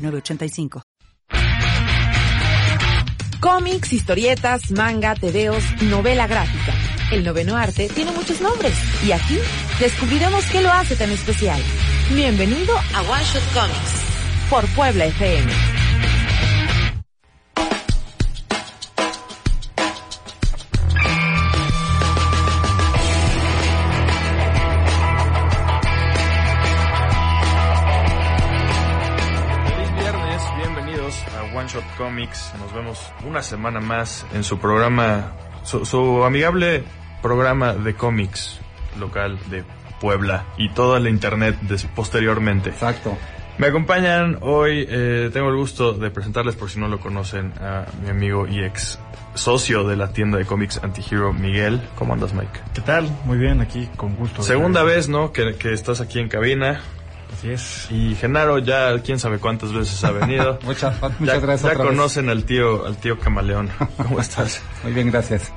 906985. Cómics, historietas, manga, tebeos, novela gráfica. El noveno arte tiene muchos nombres y aquí descubriremos qué lo hace tan especial. Bienvenido a One Shot Comics por Puebla FM. Comics. Nos vemos una semana más en su programa, su, su amigable programa de cómics local de Puebla y toda la internet posteriormente. Exacto. Me acompañan hoy, eh, tengo el gusto de presentarles por si no lo conocen a mi amigo y ex socio de la tienda de cómics Antihero, Miguel. ¿Cómo andas, Mike? ¿Qué tal? Muy bien, aquí con gusto. Segunda vez, ¿no? Que, que estás aquí en cabina. Así es. Y Genaro ya quién sabe cuántas veces ha venido. Muchas, muchas ya, gracias. ya vez. conocen al tío, al tío Camaleón. ¿Cómo estás? Muy bien, gracias.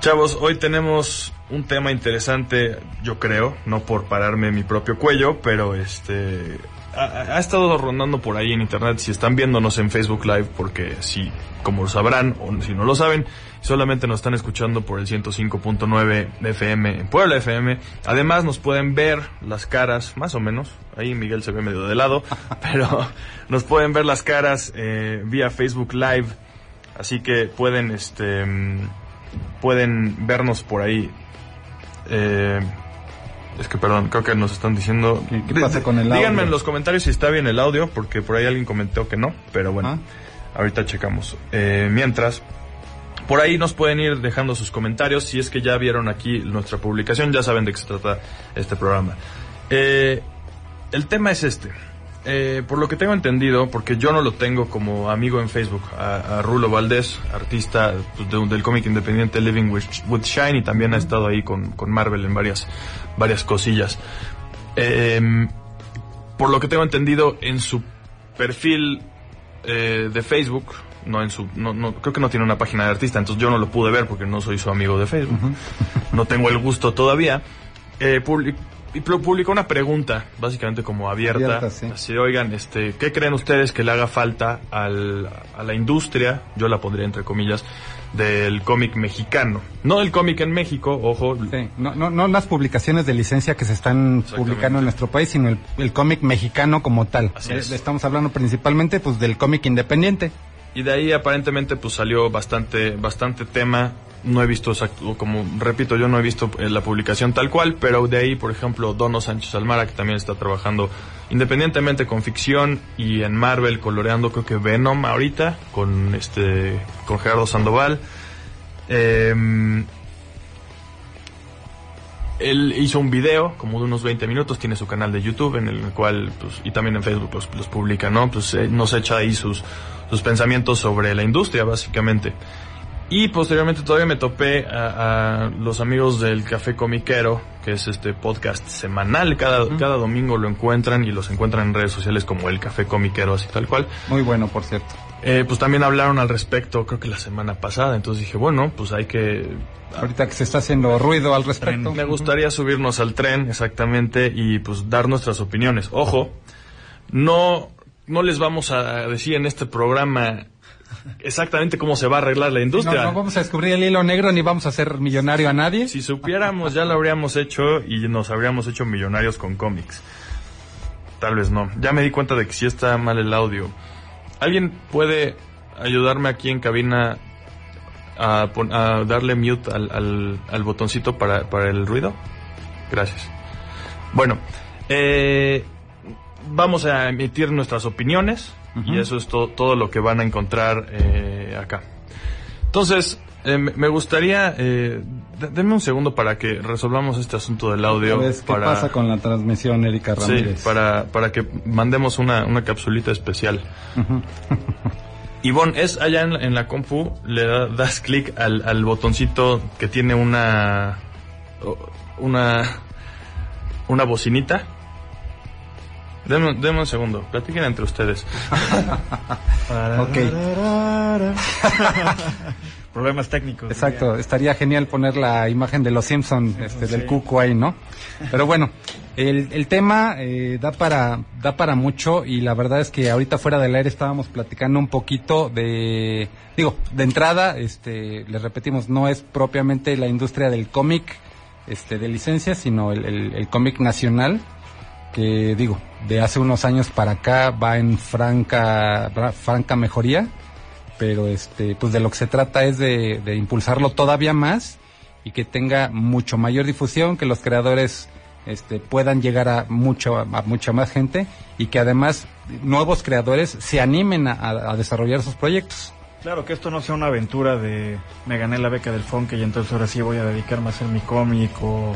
Chavos, hoy tenemos un tema interesante, yo creo, no por pararme mi propio cuello, pero este ha, estado rondando por ahí en internet. Si están viéndonos en Facebook Live, porque si, como lo sabrán, o si no lo saben, solamente nos están escuchando por el 105.9 FM en Puebla FM. Además, nos pueden ver las caras, más o menos. Ahí Miguel se ve medio de lado, pero nos pueden ver las caras eh, vía Facebook Live. Así que pueden, este, mm, pueden vernos por ahí. Eh, es que perdón, creo que nos están diciendo. ¿Qué- qué pasa con el Díganme audio? en los comentarios si está bien el audio, porque por ahí alguien comentó que no, pero bueno, Ah. ahorita checamos. Eh, mientras, por ahí nos pueden ir dejando sus comentarios. Si es que ya vieron aquí nuestra publicación, ya saben de qué se trata este programa. Eh, el tema es este. Eh, por lo que tengo entendido, porque yo no lo tengo como amigo en Facebook, a, a Rulo Valdés, artista pues, de- del cómic independiente Living with, with Shine, y también ha estado ahí con, con Marvel en varias, varias cosillas. Eh, por lo que tengo entendido, en su perfil eh, de Facebook, no en su, no, no, creo que no tiene una página de artista, entonces yo no lo pude ver porque no soy su amigo de Facebook. No tengo el gusto todavía. Eh, y pu- publicó una pregunta, básicamente como abierta. Abierta, sí. Así, oigan, este, ¿qué creen ustedes que le haga falta al, a la industria, yo la pondría entre comillas, del cómic mexicano? No del cómic en México, ojo, Sí, no, no, no las publicaciones de licencia que se están publicando en nuestro país, sino el, el cómic mexicano como tal. Así Eh, es. Estamos hablando principalmente pues del cómic independiente. Y de ahí aparentemente pues salió bastante, bastante tema. No he visto como repito, yo no he visto eh, la publicación tal cual, pero de ahí, por ejemplo, Dono Sánchez Almara, que también está trabajando independientemente con ficción y en Marvel, coloreando creo que Venom ahorita, con este, con Gerardo Sandoval. Em, él hizo un video como de unos 20 minutos, tiene su canal de YouTube en el cual, pues, y también en Facebook los, los publica, ¿no? Pues eh, nos echa ahí sus, sus pensamientos sobre la industria, básicamente. Y posteriormente todavía me topé a, a los amigos del Café Comiquero, que es este podcast semanal, cada, cada domingo lo encuentran y los encuentran en redes sociales como el Café Comiquero, así tal cual. Muy bueno, por cierto. Eh, pues también hablaron al respecto, creo que la semana pasada, entonces dije, bueno, pues hay que Ahorita que se está haciendo ruido al respecto. me gustaría subirnos al tren, exactamente, y pues dar nuestras opiniones. Ojo, no, no les vamos a decir en este programa exactamente cómo se va a arreglar la No, industria. no vamos a descubrir el hilo negro ni vamos a hacer millonario a nadie. Si supiéramos, ya lo habríamos hecho y nos habríamos hecho millonarios con cómics. Tal vez no. Ya me di cuenta de que sí está mal el audio. ¿Alguien puede ayudarme aquí en cabina a, pon- a darle mute al, al- al botoncito para, para el ruido? Gracias. Bueno, eh, vamos a emitir nuestras opiniones y eso es to- todo lo que van a encontrar eh, acá. Entonces, Eh, me gustaría, eh, denme un segundo para que resolvamos este asunto del audio. ¿Ves ¿Qué para, pasa con la transmisión, Erika Sí, Ramírez? para, para que mandemos una, una capsulita especial. Ujú. Ivonne, es allá en, la- en la compu, le da- das clic al, al botoncito que tiene una, una, una bocinita. Deme, deme un segundo, platiquen entre ustedes. Ok. Problemas técnicos. Exacto, estaría genial poner la imagen de los Simpson, este, del Sí. cuco ahí, ¿no? Pero bueno, el, el tema eh, da para da para mucho y la verdad es que ahorita fuera del aire estábamos platicando un poquito de, digo, de entrada, este, les repetimos, no es propiamente la industria del cómic, este, de licencia, sino el, el, el cómic nacional que digo, de hace unos años para acá va en franca, franca mejoría, pero este, pues de lo que se trata es de, impulsarlo todavía más y que tenga mucho mayor difusión, que los creadores este, puedan llegar a mucho, a mucha más gente y que además nuevos creadores se animen a, desarrollar sus proyectos. Claro, que esto no sea una aventura de me gané la beca del Fonke y entonces ahora sí voy a dedicarme a hacer mi cómic o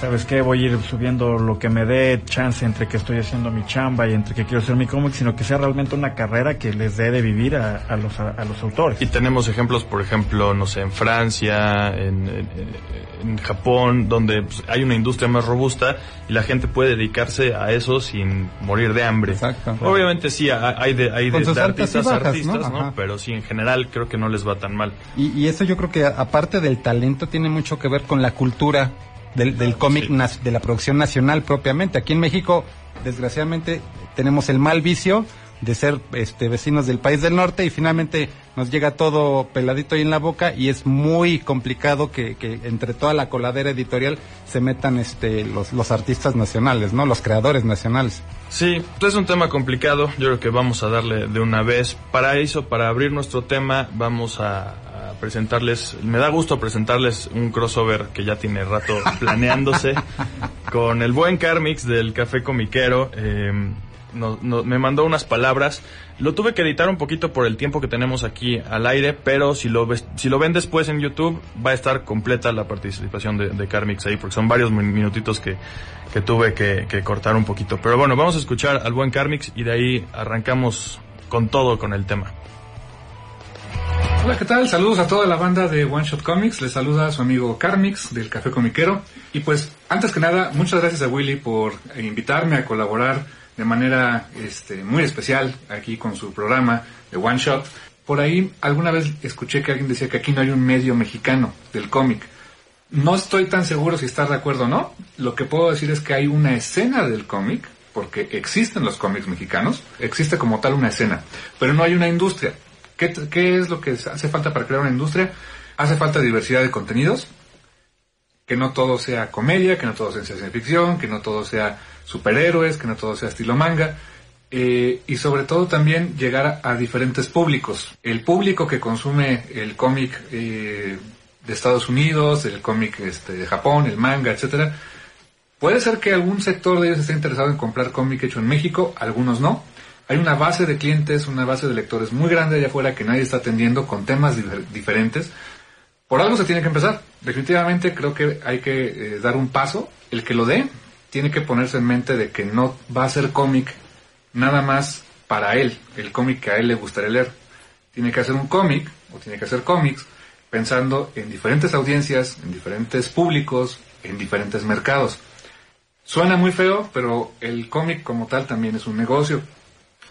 sabes qué, voy a ir subiendo lo que me dé chance entre que estoy haciendo mi chamba y entre que quiero hacer mi cómic, sino que sea realmente una carrera que les dé de vivir a, a los, a, a los autores. Y tenemos ejemplos, por ejemplo, no sé, en Francia, en, en- en Japón, donde pues, hay una industria más robusta y la gente puede dedicarse a eso sin morir de hambre. Exacto. Obviamente sí, ha- hay de, hay de, artistas a bajas, artistas, ¿no? Pero sí, en general creo que no les va tan mal. Y, y eso yo creo que a- aparte del talento tiene mucho que ver con la cultura del, del cómic, Sí. de la producción nacional propiamente. Aquí en México, desgraciadamente, tenemos el mal vicio de ser este, vecinos del país del norte y finalmente nos llega todo peladito ahí en la boca y es muy complicado que, que entre toda la coladera editorial se metan este, los, los artistas nacionales, ¿no? Los creadores nacionales. Sí, es un tema complicado. Yo creo que vamos a darle de una vez. Para eso, para abrir nuestro tema, vamos a, a presentarles. Me da gusto presentarles un crossover que ya tiene rato planeándose con el buen Carmix del Café Comiquero. Eh, no- no- me mandó unas palabras. Lo tuve que editar un poquito por el tiempo que tenemos aquí al aire, pero si lo ves, si lo ven después en YouTube, va a estar completa la participación de, de Carmix ahí, porque son varios min- minutitos que, que tuve que, que cortar un poquito. Pero bueno, vamos a escuchar al buen Carmix y de ahí arrancamos con todo con el tema. Hola, ¿qué tal? Saludos a toda la banda de One Shot Comics. Les saluda su amigo Carmix del Café Comiquero. Y pues, antes que nada, muchas gracias a Willy por invitarme a colaborar de manera este, muy especial aquí con su programa de One Shot. Por ahí alguna vez escuché que alguien decía que aquí no hay un medio mexicano del cómic. No estoy tan seguro si estar de acuerdo o no. Lo que puedo decir es que hay una escena del cómic, porque existen los cómics mexicanos, existe como tal una escena, pero no hay una industria. ¿Qué, es lo que hace falta para crear una industria? Hace falta diversidad de contenidos, que no todo sea comedia, que no todo sea ciencia ficción, que no todo sea superhéroes, que no todo sea estilo manga. eh, y sobre todo también llegar a, a diferentes públicos. El público que consume el cómic eh, de Estados Unidos, el cómic este, de Japón, el manga, etcétera, puede ser que algún sector de ellos esté interesado en comprar cómic hecho en México, algunos no. Hay una base de clientes, una base de lectores muy grande allá afuera que nadie está atendiendo con temas difer- diferentes. Por algo se tiene que empezar. Definitivamente creo que hay que eh, dar un paso. El que lo dé tiene que ponerse en mente de que no va a ser cómic nada más para él, el cómic que a él le gustaría leer. Tiene que hacer un cómic o tiene que hacer cómics pensando en diferentes audiencias, en diferentes públicos, en diferentes mercados. Suena muy feo, pero el cómic como tal también es un negocio.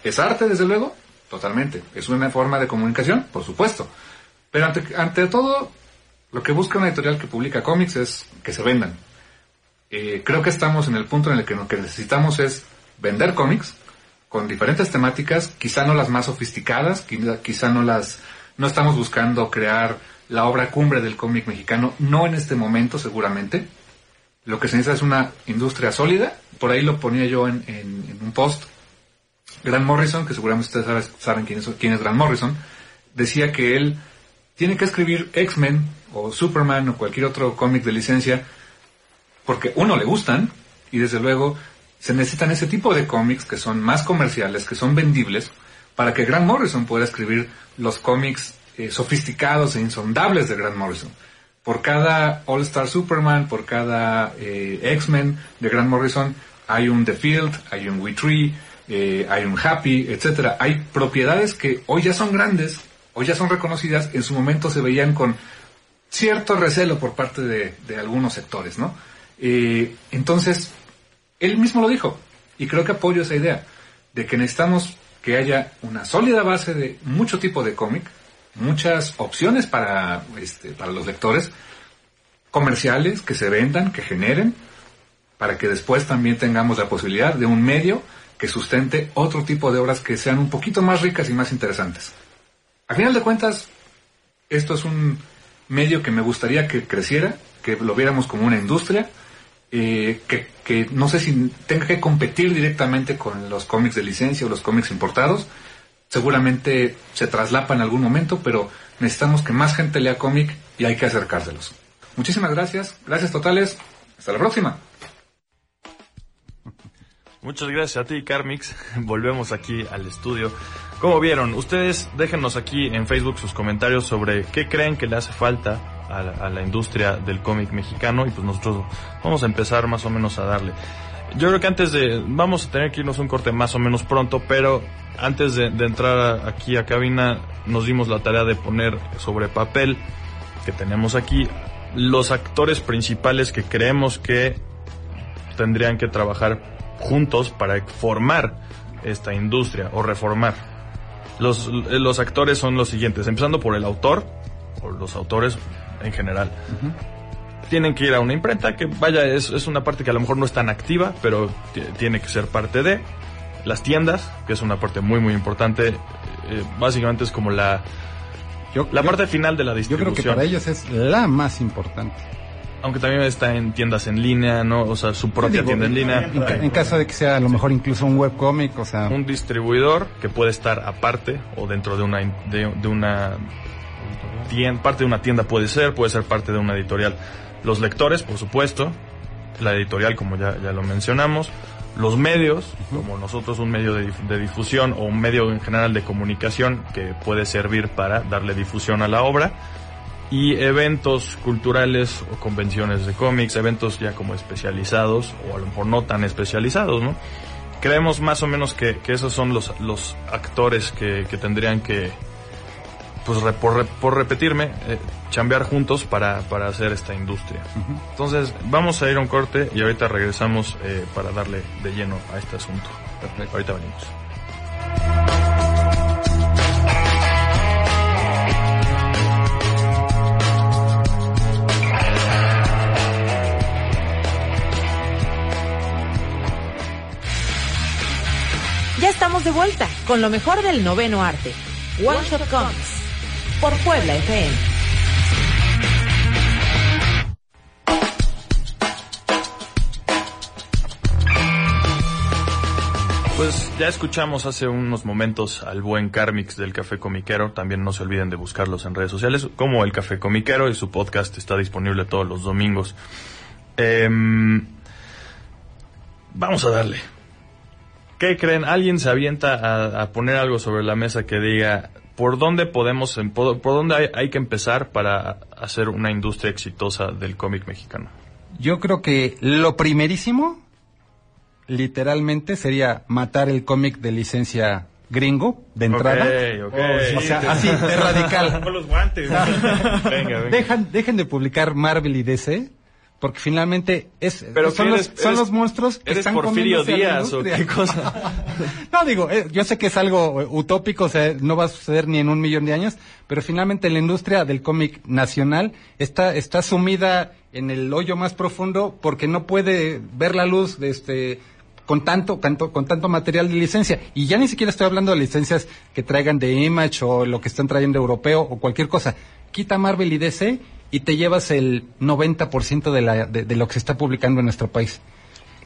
¿Es arte, desde luego? Totalmente. ¿Es una forma de comunicación? Por supuesto. Pero ante, ante todo, lo que busca una editorial que publica cómics es que se vendan. Eh, creo que estamos en el punto en el que lo que necesitamos es vender cómics con diferentes temáticas, quizá no las más sofisticadas, quizá, no las, no estamos buscando crear la obra cumbre del cómic mexicano, no en este momento seguramente. Lo que se necesita es una industria sólida, por ahí lo ponía yo en- en un post. Grant Morrison, que seguramente ustedes saben, quién, es, quién es Grant Morrison, decía que él tiene que escribir X-Men o Superman o cualquier otro cómic de licencia porque uno le gustan y desde luego se necesitan ese tipo de cómics que son más comerciales, que son vendibles, para que Grant Morrison pueda escribir los cómics eh, sofisticados e insondables de Grant Morrison. Por cada All Star Superman, por cada eh, X-Men de Grant Morrison, hay un The Field, hay un We Tree, eh, hay un Happy, etcétera. Hay propiedades que hoy ya son grandes, hoy ya son reconocidas, en su momento se veían con cierto recelo por parte de, de algunos sectores, ¿no? Eh, entonces, él mismo lo dijo, y creo que apoyo esa idea, de que necesitamos que haya una sólida base de mucho tipo de cómic, muchas opciones para, este, para los lectores, comerciales que se vendan, que generen, para que después también tengamos la posibilidad de un medio que sustente otro tipo de obras que sean un poquito más ricas y más interesantes. A final de cuentas, esto es un medio que me gustaría que creciera, que lo viéramos como una industria, eh, que, que no sé si tenga que competir directamente con los cómics de licencia o los cómics importados. Seguramente se traslapa en algún momento, pero necesitamos que más gente lea cómic y hay que acercárselos. Muchísimas gracias, gracias totales, hasta la próxima. Muchas gracias a ti, Carmix. Volvemos aquí al estudio. Como vieron, ustedes déjenos aquí en Facebook sus comentarios sobre qué creen que le hace falta a la, industria del cómic mexicano y pues nosotros vamos a empezar más o menos a darle. Yo creo que antes de, vamos a tener que irnos un corte más o menos pronto, pero antes de, entrar aquí a cabina nos dimos la tarea de poner sobre papel que tenemos aquí los actores principales que creemos que tendrían que trabajar juntos para formar esta industria o reformar. Los, los actores son los siguientes, empezando por el autor, o los autores en general. Tienen que ir a una imprenta que, vaya, es, es una parte que a lo mejor no es tan activa, pero ti- tiene que ser parte de. Las tiendas, que es una parte muy, muy importante. eh, básicamente es como la, Yo, la yo- parte final de la yo distribución. creo que para ellos es la más importante. Aunque también está en tiendas en línea, ¿no? O sea, su propia tienda en línea. En, ca- en caso de que sea a lo mejor incluso un webcómic, o sea, un distribuidor que puede estar aparte o dentro de una de, de una tienda, parte de una tienda puede ser, puede ser parte de una editorial. Los lectores, por supuesto, la editorial como ya, ya lo mencionamos, los medios, como nosotros un medio de, de difusión o un medio en general de comunicación que puede servir para darle difusión a la obra y eventos culturales o convenciones de cómics, eventos ya como especializados o a lo mejor no tan especializados, ¿no? Creemos más o menos que, que esos son los, los actores que, que tendrían que, pues re- por, por repetirme, eh, chambear juntos para, para hacer esta industria. Entonces, vamos a ir a un corte y ahorita regresamos eh, para darle de lleno a este asunto. Ahorita venimos. Estamos de vuelta con lo mejor del noveno arte. One Shot Comics. Por Puebla FM. Pues ya escuchamos hace unos momentos al buen Carmix del Café Comiquero. También no se olviden de buscarlos en redes sociales como el Café Comiquero y su podcast está disponible todos los domingos. Em, vamos a darle. ¿Qué creen? ¿Alguien se avienta a, a poner algo sobre la mesa que diga por dónde podemos, em- por, por dónde hay, hay que empezar para hacer una industria exitosa del cómic mexicano? yo creo que lo primerísimo, literalmente, sería matar el cómic de licencia gringo de entrada. Ok, ok. O sea, así, de radical. Con los guantes. venga, venga. Dejan, dejen de publicar Marvel y DC, porque finalmente es, Pero son, los, son eres- los monstruos que ¿Eres están Porfirio Díaz o qué cosa? no, digo, eh, yo sé que es algo eh, utópico, o sea, no va a suceder ni en un millón de años, pero finalmente la industria del cómic nacional está, está sumida en el hoyo más profundo porque no puede ver la luz de este con tanto, tanto, con tanto material de licencia. Y ya ni siquiera estoy hablando de licencias que traigan de Image o lo que están trayendo europeo o cualquier cosa. Quita Marvel y DC y te llevas el 90% de, la, de, de lo que se está publicando en nuestro país.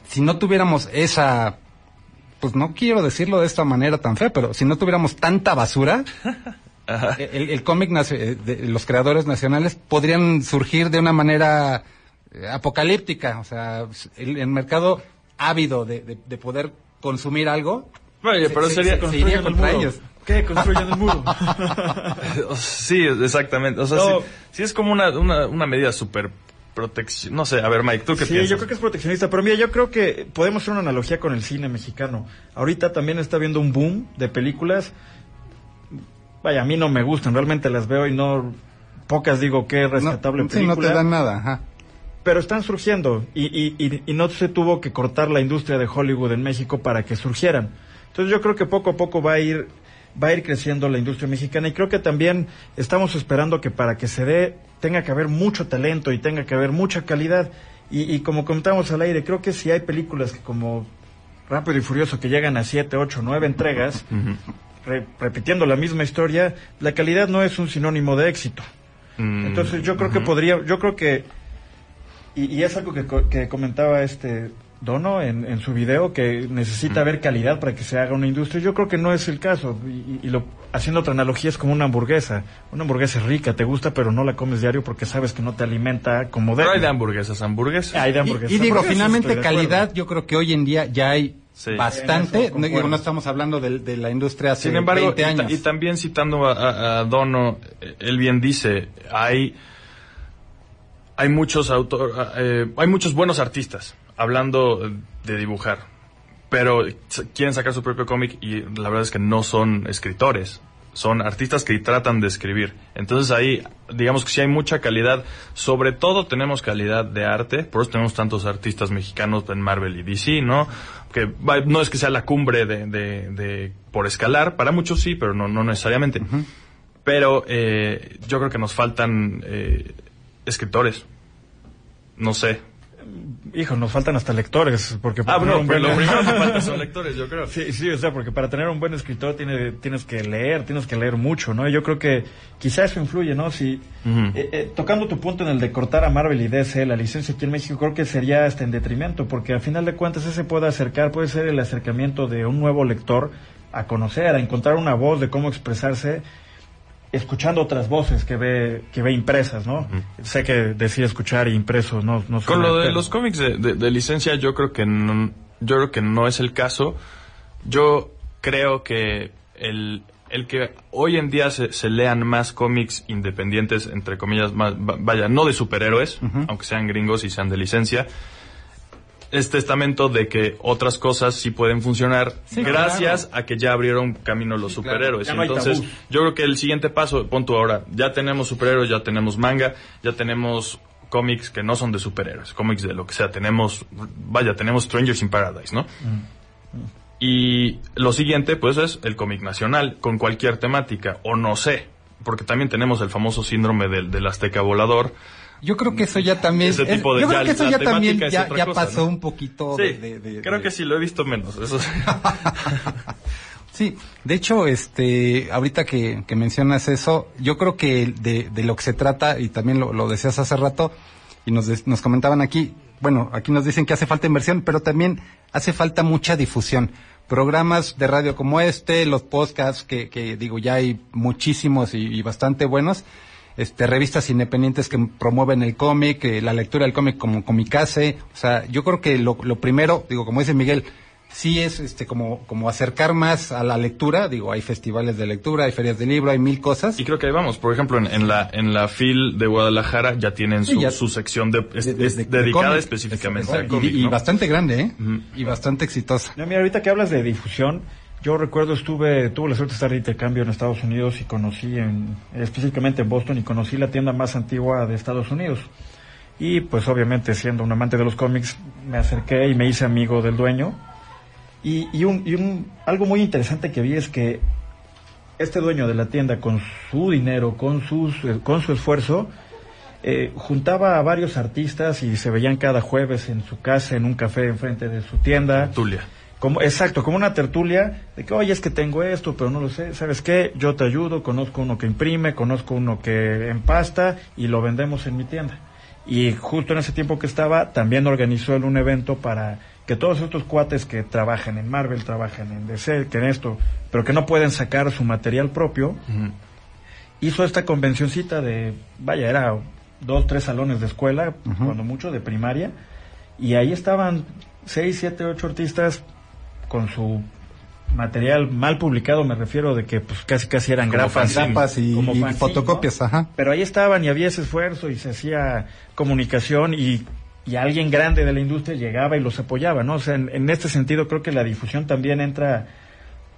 Si no tuviéramos esa pues no quiero decirlo de esta manera tan fea, pero si no tuviéramos tanta basura, el, el cómic eh, de los creadores nacionales podrían surgir de una manera eh, apocalíptica, o sea, el, el mercado ávido de, de- de poder consumir algo. Oye, pero se- sería se- se iría contra ellos. ¿Qué? Construyen el muro. sí, exactamente. O sea, No. sí, sí es como una, una, una medida súper protección. No sé, a ver, Mike, ¿tú qué Sí, piensas? yo creo que es proteccionista, pero mira, yo creo que podemos hacer una analogía con el cine mexicano. Ahorita también está habiendo un boom de películas. Vaya, a mí no me gustan, realmente las veo y no pocas digo que rescatable no, sí, no te dan nada, ajá. pero están surgiendo y, y, y, y no se tuvo que cortar la industria de Hollywood en México para que surgieran. Entonces yo creo que poco a poco va a ir va a ir creciendo la industria mexicana y creo que también estamos esperando que para que se dé tenga que haber mucho talento y tenga que haber mucha calidad. Y, y como comentamos al aire creo que si hay películas que como Rápido y Furioso que llegan a siete, ocho, nueve entregas re- repitiendo la misma historia la calidad no es un sinónimo de éxito. Mm, entonces yo creo que podría, yo creo que, y, y es algo que, que comentaba este Dono en, en su video, que necesita haber calidad para que se haga una industria. Yo creo que no es el caso. Y, y- y lo, haciendo otra analogía es como una hamburguesa. Una hamburguesa es rica, te gusta, pero no la comes diario porque sabes que no te alimenta como Pero hay de debe. hamburguesas, hamburguesas. Hay de Y, hamburguesas. y digo, Hamburguesas, finalmente calidad, yo creo que hoy en día ya hay Sí. Bastante. eso no estamos hablando de, de la industria hace Sin embargo, 20 y, ta- años. y también citando a, a- a Dono, eh, él bien dice, hay, hay muchos autor, eh, hay muchos buenos artistas hablando de dibujar, pero quieren sacar su propio cómic y la verdad es que no son escritores. Son artistas que tratan de escribir. Entonces ahí, digamos que sí hay mucha calidad. Sobre todo tenemos calidad de arte. Por eso tenemos tantos artistas mexicanos en Marvel y DC, ¿no? Que no es que sea la cumbre de, de- de- por escalar. Para muchos sí, pero no, no necesariamente. Pero eh, yo creo que nos faltan eh, escritores. No sé. Hijo, nos faltan hasta lectores. Porque Ah, para tener bueno, un lo buen- primero que falta son lectores, yo creo. Sí, sí, o sea, porque para tener un buen escritor tiene, tienes que leer, tienes que leer mucho, ¿no? Y yo creo que quizá eso influye, ¿no? Si, eh, eh, tocando tu punto en el de cortar a Marvel y DC la licencia aquí en México, creo que sería hasta en detrimento, porque al final de cuentas ese puede acercar, puede ser el acercamiento de un nuevo lector a conocer, a encontrar una voz de cómo expresarse, escuchando otras voces que ve, que ve impresas, ¿no? Sé que decir escuchar y impresos no, no Con lo de pero- los cómics de, de- de licencia, yo creo que no, yo creo que no es el caso. Yo creo que el, el que hoy en día se, se lean más cómics independientes, entre comillas, más, va- vaya, no de superhéroes, aunque sean gringos y sean de licencia, es testamento de que otras cosas sí pueden funcionar Sí, gracias a que ya abrieron camino los Sí, superhéroes. Entonces, yo creo que el siguiente paso, pon tú ahora, ya tenemos superhéroes, ya tenemos manga, ya tenemos cómics que no son de superhéroes, cómics de lo que sea, tenemos, vaya, tenemos Strangers in Paradise, ¿no? Y lo siguiente, pues, es el cómic nacional, con cualquier temática, o no sé, porque también tenemos el famoso síndrome del, del azteca volador. Yo creo que eso ya también. Ese tipo de- yo creo que eso ya también es ya, otra ya cosa, pasó ¿no? un poquito. Sí, de- de- de- creo que sí, lo he visto menos, eso sí. Sí, de hecho, este, ahorita que, que mencionas eso, yo creo que de, de lo que se trata, y también lo, lo decías hace rato, y nos, nos comentaban aquí, bueno, aquí nos dicen que hace falta inversión, pero también hace falta mucha difusión. Programas de radio como este, los podcasts, que, que digo, ya hay muchísimos y, y bastante buenos, este, revistas independientes que promueven el cómic, eh, la lectura del cómic como Comicase, o sea, yo creo que lo, lo primero, digo, como dice Miguel, sí es este como como acercar más a la lectura. Digo hay festivales de lectura hay ferias de libro hay mil cosas. Y creo que ahí vamos. Por ejemplo, en, en la en la FIL de Guadalajara ya tienen Sí, su, ya- su sección de, es- de- de- es de dedicada cómic. específicamente al cómic, y, bastante grande eh y bastante exitosa. No, mira, ahorita que hablas de difusión, yo recuerdo estuve, tuve la suerte de estar de intercambio en Estados Unidos y conocí en, específicamente en Boston y conocí la tienda más antigua de Estados Unidos. Y pues obviamente siendo un amante de los cómics, me acerqué y me hice amigo del dueño. Y, y, un, y un, algo muy interesante que vi es que este dueño de la tienda con su dinero, con, sus, con su esfuerzo, eh, juntaba a varios artistas y se veían cada jueves en su casa, en un café enfrente de su tienda. Tulia. Como, exacto, como una tertulia de que, oye, es que tengo esto, pero no lo sé. ¿Sabes qué? Yo te ayudo, conozco uno que imprime, conozco uno que empasta y lo vendemos en mi tienda. Y justo en ese tiempo que estaba, también organizó él un evento para que todos estos cuates que trabajan en Marvel, trabajan en DC, que en esto, pero que no pueden sacar su material propio, hizo esta convencioncita de, vaya, era dos, tres salones de escuela, cuando mucho, de primaria, y ahí estaban seis, siete, ocho artistas con su material mal publicado, me refiero de que pues casi casi eran Como Grapas y, como y fanzine, fotocopias, ¿no? ajá. Pero ahí estaban y había ese esfuerzo y se hacía comunicación y, y alguien grande de la industria llegaba y los apoyaba, ¿no? O sea, en, en este sentido creo que la difusión también entra,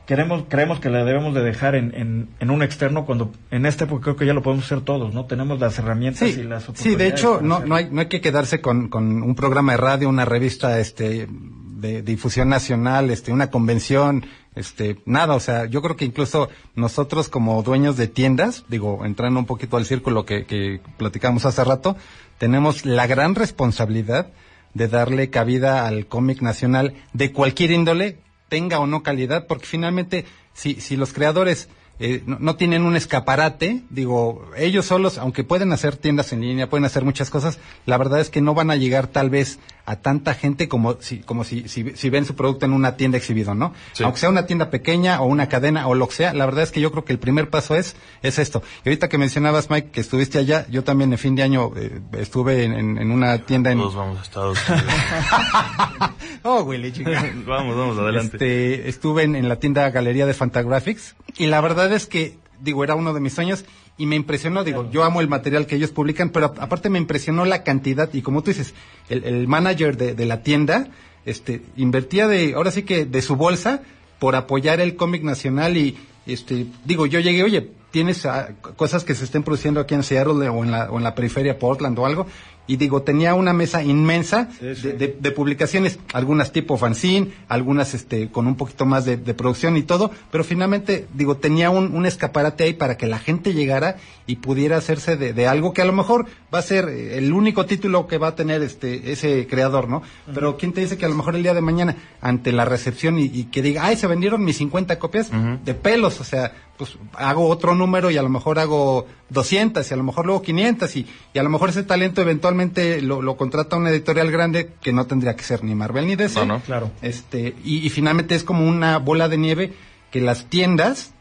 queremos, creemos que la debemos de dejar en, en, en un externo cuando en esta época creo que ya lo podemos hacer todos, ¿no? Tenemos las herramientas Sí, y las sí, oportunidades. de hecho, no, no, hay, no hay que quedarse con, con un programa de radio, una revista este, de difusión nacional, este, una convención, este, nada, o sea, yo creo que incluso nosotros como dueños de tiendas, digo, entrando un poquito al círculo que, que platicamos hace rato, tenemos la gran responsabilidad de darle cabida al cómic nacional de cualquier índole, tenga o no calidad, porque finalmente, si, si los creadores eh, no, no tienen un escaparate, digo, ellos solos, aunque pueden hacer tiendas en línea, pueden hacer muchas cosas, la verdad es que no van a llegar tal vez a tanta gente como si, como si, si, si ven su producto en una tienda exhibido, ¿no? Sí. Aunque sea una tienda pequeña o una cadena o lo que sea, la verdad es que yo creo que el primer paso es, es esto. Y ahorita que mencionabas, Mike, que estuviste allá, yo también en fin de año eh, estuve en, en- en una tienda en... Todos vamos a Estados Unidos. oh, Willy, chica. vamos, vamos, adelante. Este, estuve en, en la tienda Galería de Fantagraphics y la verdad es que, digo, era uno de mis sueños y me impresionó, digo, yo amo el material que ellos publican, pero aparte me impresionó la cantidad y como tú dices, el, el manager de, de la tienda, este, invertía de, ahora sí que de su bolsa por apoyar el cómic nacional y, este, digo, yo llegué, oye, tienes ah, cosas que se estén produciendo aquí en Seattle o en la, o en la periferia Portland o algo, y digo, tenía una mesa inmensa Sí, sí. de, de- de publicaciones, algunas tipo fanzine, algunas este con un poquito más de, de producción y todo, pero finalmente, digo, tenía un, un escaparate ahí para que la gente llegara y pudiera hacerse de, de algo que a lo mejor va a ser eh, el único título que va a tener este ese creador, ¿no? Pero ¿quién te dice que a lo mejor el día de mañana, ante la recepción y, y que diga, ay, se vendieron mis 50 copias de pelos, o sea, pues hago otro número y a lo mejor hago 200 y a lo mejor luego 500 y, y a lo mejor ese talento eventualmente lo, lo contrata una editorial grande que no tendría que ser ni Marvel ni DC. No, no. Claro. Este, y, y finalmente es como una bola de nieve que las tiendas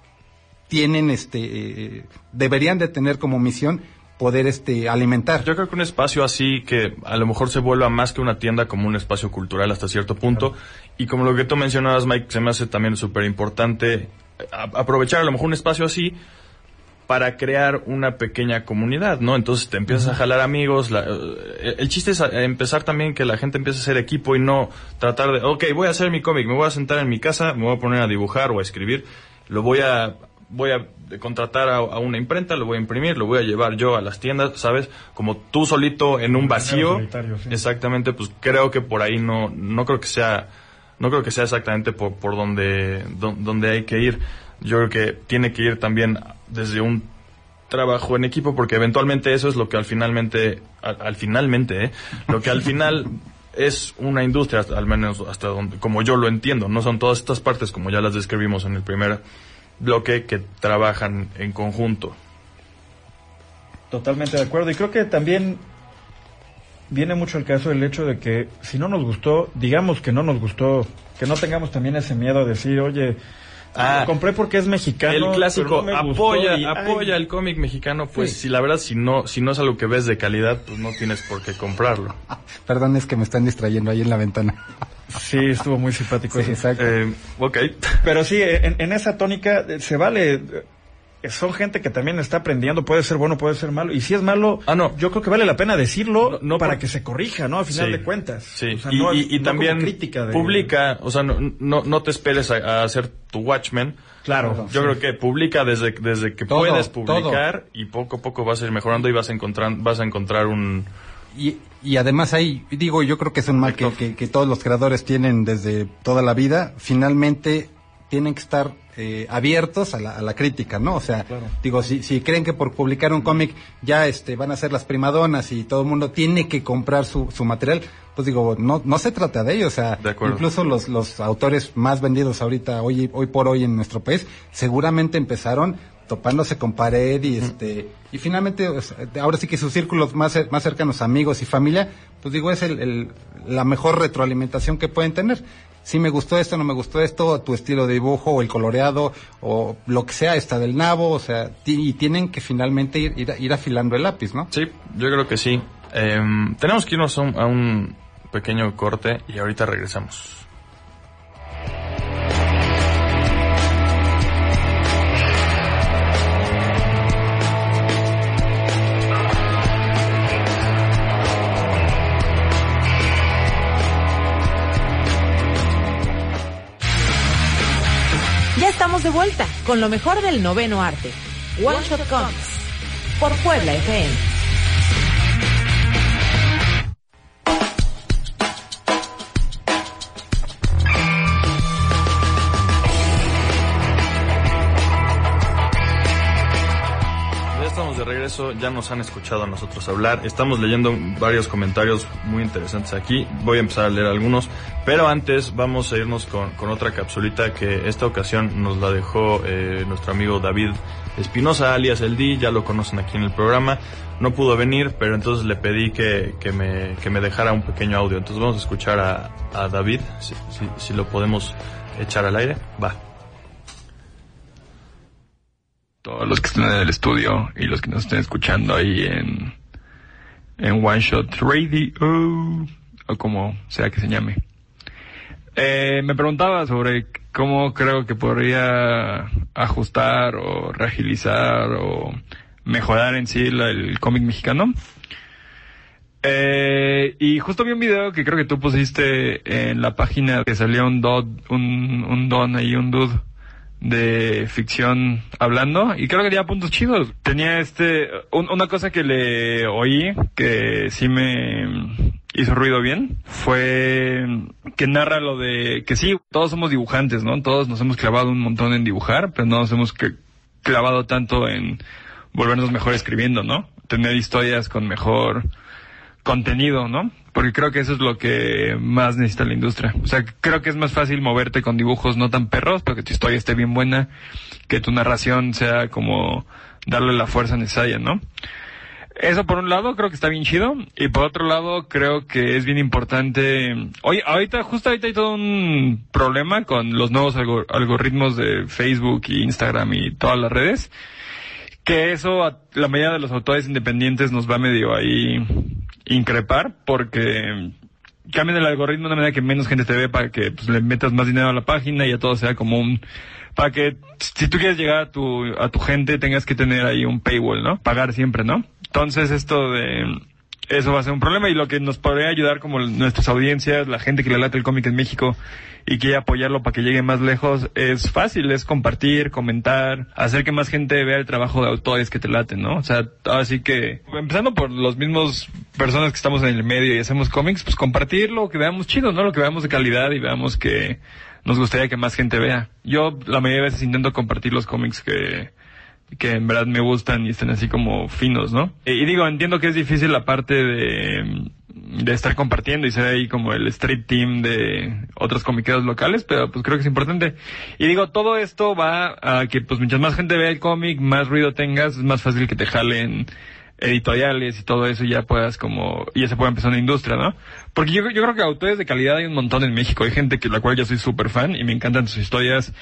tienen, este, eh, deberían de tener como misión poder, este, alimentar. Yo creo que un espacio así que a lo mejor se vuelva más que una tienda como un espacio cultural hasta cierto punto. Y como lo que tú mencionabas, Mike, se me hace también súper importante aprovechar a lo mejor un espacio así para crear una pequeña comunidad, ¿no? Entonces te empiezas a jalar amigos. la- eh, el chiste es a- empezar también que la gente empiece a ser equipo y no tratar de, ok, voy a hacer mi cómic, me voy a sentar en mi casa, me voy a poner a dibujar o a escribir, lo voy a, voy a contratar a, a una imprenta, lo voy a imprimir, lo voy a llevar yo a las tiendas, ¿sabes? Como tú solito en un vacío. sí. Exactamente, pues creo que por ahí no, no creo que sea, no creo que sea exactamente por, por donde, don- donde hay que ir. Yo creo que tiene que ir también desde un trabajo en equipo porque eventualmente eso es lo que al finalmente, al, al finalmente, ¿eh? lo que al final es una industria, hasta- al menos hasta donde, como yo lo entiendo, no son todas estas partes como ya las describimos en el primer bloque que trabajan en conjunto. Totalmente de acuerdo. Y creo que también viene mucho el caso del hecho de que si no nos gustó, digamos que no nos gustó, que no tengamos también ese miedo a decir, oye, Ah, lo compré porque es mexicano. el clásico pero no me gustó apoya ay, apoya el cómic mexicano pues Sí. si la verdad si no si no es algo que ves de calidad pues no tienes por qué comprarlo Perdón, es que me están distrayendo ahí en la ventana. Sí, estuvo muy simpático. Sí, eso. exacto. eh, ok Pero sí, en, en esa tónica eh, se vale. Son gente que también está aprendiendo, puede ser bueno, puede ser malo. Y si es malo, Ah, no. yo creo que vale la pena decirlo No- no para por- que se corrija, ¿no? A final Sí. de cuentas. sí O sea, y, no- y- y no como también crítica de- publica o sea no, no, no te esperes a, a hacer tu Watchmen Claro. yo creo que publica desde desde que Todo, puedes todo. publicar y poco a poco vas a ir mejorando y vas a encontrar vas a encontrar un Y, y además ahí, digo, yo creo que es un mal que, que- que todos los creadores tienen desde toda la vida. Finalmente tienen que estar eh, abiertos a la, a la crítica, ¿no? O sea, Claro. digo, si, si creen que por publicar un cómic ya este, van a ser las primadonas y todo el mundo tiene que comprar su, su material, pues digo, no, no se trata de ello. O sea, incluso los, los autores más vendidos ahorita, hoy, hoy por hoy en nuestro país, seguramente empezaron topándose con pared y este y finalmente ahora sí que sus círculos más más cercanos amigos y familia pues digo es el, el- la mejor retroalimentación que pueden tener si me gustó esto no me gustó esto tu estilo de dibujo o el coloreado o lo que sea está del nabo o sea y tienen que finalmente ir, ir, ir afilando el lápiz no Sí, yo creo que sí. Em, tenemos que irnos a un, a un pequeño corte y ahorita regresamos. De vuelta con lo mejor del noveno arte. One Shot Comics por Puebla FM. Ya nos han escuchado a nosotros hablar, estamos leyendo varios comentarios muy interesantes aquí, voy a empezar a leer algunos, pero antes vamos a irnos con, con otra capsulita que esta ocasión nos la dejó eh, nuestro amigo David Espinosa, alias El D, ya lo conocen aquí en el programa, no pudo venir, pero entonces le pedí que, que, me, que me dejara un pequeño audio, entonces vamos a escuchar a, a David, si, si, si lo podemos echar al aire, va. Todos los que están en el estudio y los que nos estén escuchando ahí en, en One Shot Radio, o como sea que se llame. Eh, me preguntaba sobre cómo creo que podría ajustar o reagilizar o mejorar en sí la- el cómic mexicano. Eh, y justo vi un video que creo que tú pusiste en la página que salió un don, un, un don ahí, un dude de ficción hablando y creo que tenía puntos chidos. Tenía este, un- una cosa que le oí que sí me hizo ruido bien fue que narra lo de que sí, todos somos dibujantes, ¿no? Todos nos hemos clavado un montón en dibujar, pero no nos hemos clavado tanto en volvernos mejor escribiendo, ¿no? Tener historias con mejor contenido, ¿no? Porque creo que eso es lo que más necesita la industria. O sea, creo que es más fácil moverte con dibujos no tan perros, pero que tu historia esté bien buena, que tu narración sea como darle la fuerza necesaria, ¿no? Eso por un lado creo que está bien chido y por otro lado creo que es bien importante. Oye, ahorita justo ahorita hay todo un problema con los nuevos algor- algoritmos de Facebook y Instagram y todas las redes que eso a la mayoría de los autores independientes nos va medio ahí increpar porque cambian el algoritmo de manera que menos gente te ve para que pues, le metas más dinero a la página y ya todo sea como un para que si tú quieres llegar a tu a tu gente tengas que tener ahí un paywall, ¿no? Pagar siempre, ¿no? Entonces esto de eso va a ser un problema y lo que nos podría ayudar como nuestras audiencias, la gente que le late el cómic en México y quiere apoyarlo para que llegue más lejos, es fácil, es compartir, comentar, hacer que más gente vea el trabajo de autores que te laten, ¿no? O sea, así que, empezando por los mismos personas que estamos en el medio y hacemos cómics, pues compartir lo que veamos chido, ¿no? Lo que veamos de calidad y veamos que nos gustaría que más gente vea. Yo la mayoría de veces intento compartir los cómics que, que en verdad me gustan y están así como finos, ¿no? Y, y digo, entiendo que es difícil la parte de, de estar compartiendo y ser ahí como el street team de otros comiqueros locales, pero pues creo que es importante. Y digo, todo esto va a que pues mientras más gente vea el cómic, más ruido tengas, es más fácil que te jalen editoriales y todo eso ya puedas como, ya se puede empezar una industria, ¿no? Porque yo, yo creo que autores de calidad hay un montón en México, hay gente que la cual yo soy súper fan y me encantan sus historias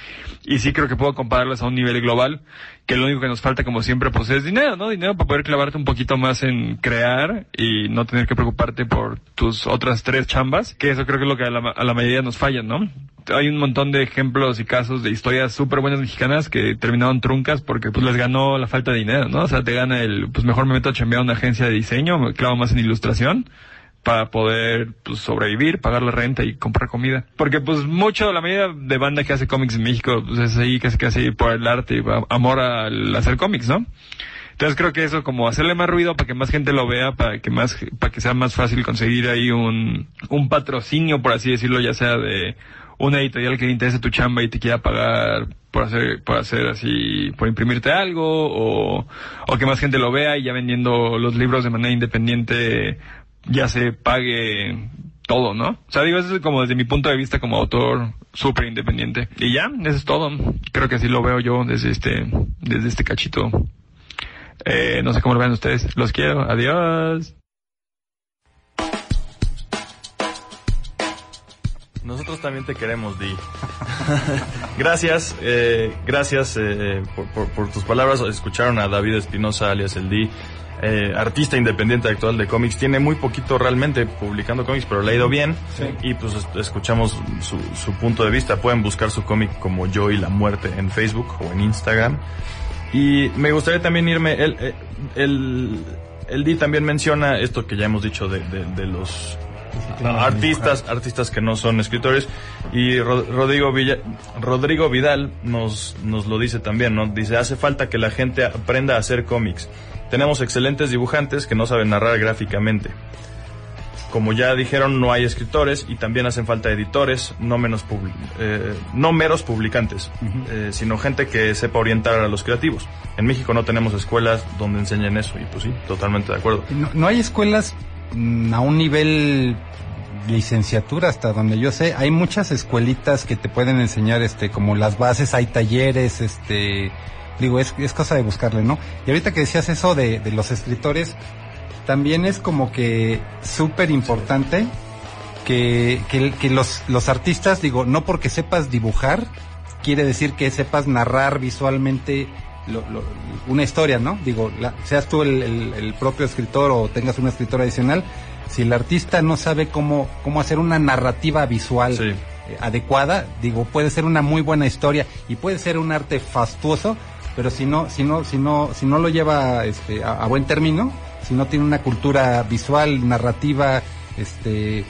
y sí creo que puedo compararlas a un nivel global, que lo único que nos falta como siempre pues es dinero, ¿no? Dinero para poder clavarte un poquito más en crear y no tener que preocuparte por tus otras tres chambas, que eso creo que es lo que a la, a la mayoría nos falla, ¿no? Hay un montón de ejemplos y casos de historias súper buenas mexicanas que terminaron truncas porque pues les ganó la falta de dinero, ¿no? O sea, te gana el, pues mejor me meto a chambear una agencia de diseño, me clavo más en ilustración para poder pues, sobrevivir, pagar la renta y comprar comida. Porque pues mucho, la mayoría de banda que hace cómics en México, pues es ahí casi casi por el arte y amor al hacer cómics, ¿no? Entonces creo que eso como hacerle más ruido para que más gente lo vea, para que más, para que sea más fácil conseguir ahí un, un patrocinio, por así decirlo, ya sea de una editorial que le interese tu chamba y te quiera pagar por hacer, por hacer así, por imprimirte algo, o, o que más gente lo vea y ya vendiendo los libros de manera independiente ya se pague todo, ¿no? O sea, digo, eso es como desde mi punto de vista como autor súper independiente. Y ya, eso es todo. Creo que así lo veo yo desde este, desde este cachito. Eh, no sé cómo lo ven ustedes. Los quiero. Adiós. Nosotros también te queremos, Di. gracias, eh, gracias eh, por, por, por, tus palabras. Escucharon a David Espinosa, alias el Di, eh, artista independiente actual de cómics. Tiene muy poquito realmente publicando cómics, pero le ha ido bien. Sí. Y pues escuchamos su, su, punto de vista. Pueden buscar su cómic como Yo y la Muerte en Facebook o en Instagram. Y me gustaría también irme, el, el, el Di también menciona esto que ya hemos dicho de, de, de los artistas, artistas que no son escritores. Y Rodrigo, Villa, Rodrigo Vidal nos, nos lo dice también, ¿no? Dice, hace falta que la gente aprenda a hacer cómics. Tenemos excelentes dibujantes que no saben narrar gráficamente. Como ya dijeron, no hay escritores y también hacen falta editores, no, menos eh, no meros publicantes, eh, sino gente que sepa orientar a los creativos. En México no tenemos escuelas donde enseñen eso y pues sí, totalmente de acuerdo. No, hay escuelas a un nivel licenciatura hasta donde yo sé. Hay muchas escuelitas que te pueden enseñar este como las bases, hay talleres, este digo, es, es cosa de buscarle, ¿no? Y ahorita que decías eso de, de los escritores, también es como que súper importante que, que, los, los artistas, digo, no porque sepas dibujar, quiere decir que sepas narrar visualmente una historia, ¿no? Digo, seas tú el, propio escritor o tengas un escritor adicional, si el artista no sabe cómo, cómo hacer una narrativa visual eh, adecuada, digo, puede ser una muy buena historia y puede ser un arte fastuoso, pero si no, si no, si no, si no lo lleva este, a buen término, si no tiene una cultura visual, narrativa, este,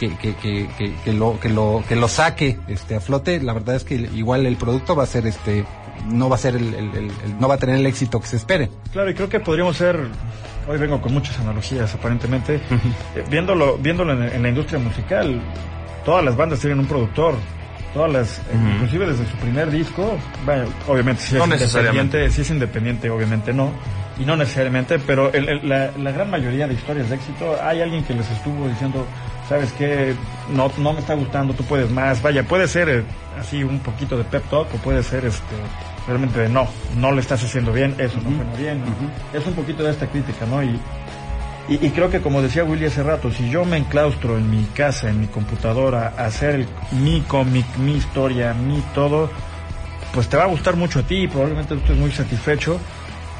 que, que, que, que, lo, que lo, que lo saque, este, a flote, la verdad es que igual el producto va a ser, este, no va a ser el, el, no va a tener el éxito que se espere. Claro, y creo que podríamos ser, hoy vengo con muchas analogías aparentemente, eh, viéndolo, viéndolo en, la industria musical, todas las bandas tienen un productor, todas las, inclusive desde su primer disco, bueno, obviamente si es independiente, si es independiente, obviamente no, y no necesariamente, pero la, la, gran mayoría de historias de éxito, hay alguien que les estuvo diciendo, sabes qué, no, no me está gustando, tú puedes más, vaya, puede ser eh, así un poquito de pep talk o puede ser este realmente de no, no le estás haciendo bien, eso no suena bien, es un poquito de esta crítica, ¿no? Y, y, creo que como decía Willy hace rato, si yo me enclaustro en mi casa, en mi computadora, a hacer mi cómic, mi historia, mi todo, pues te va a gustar mucho a ti, probablemente tú estés muy satisfecho,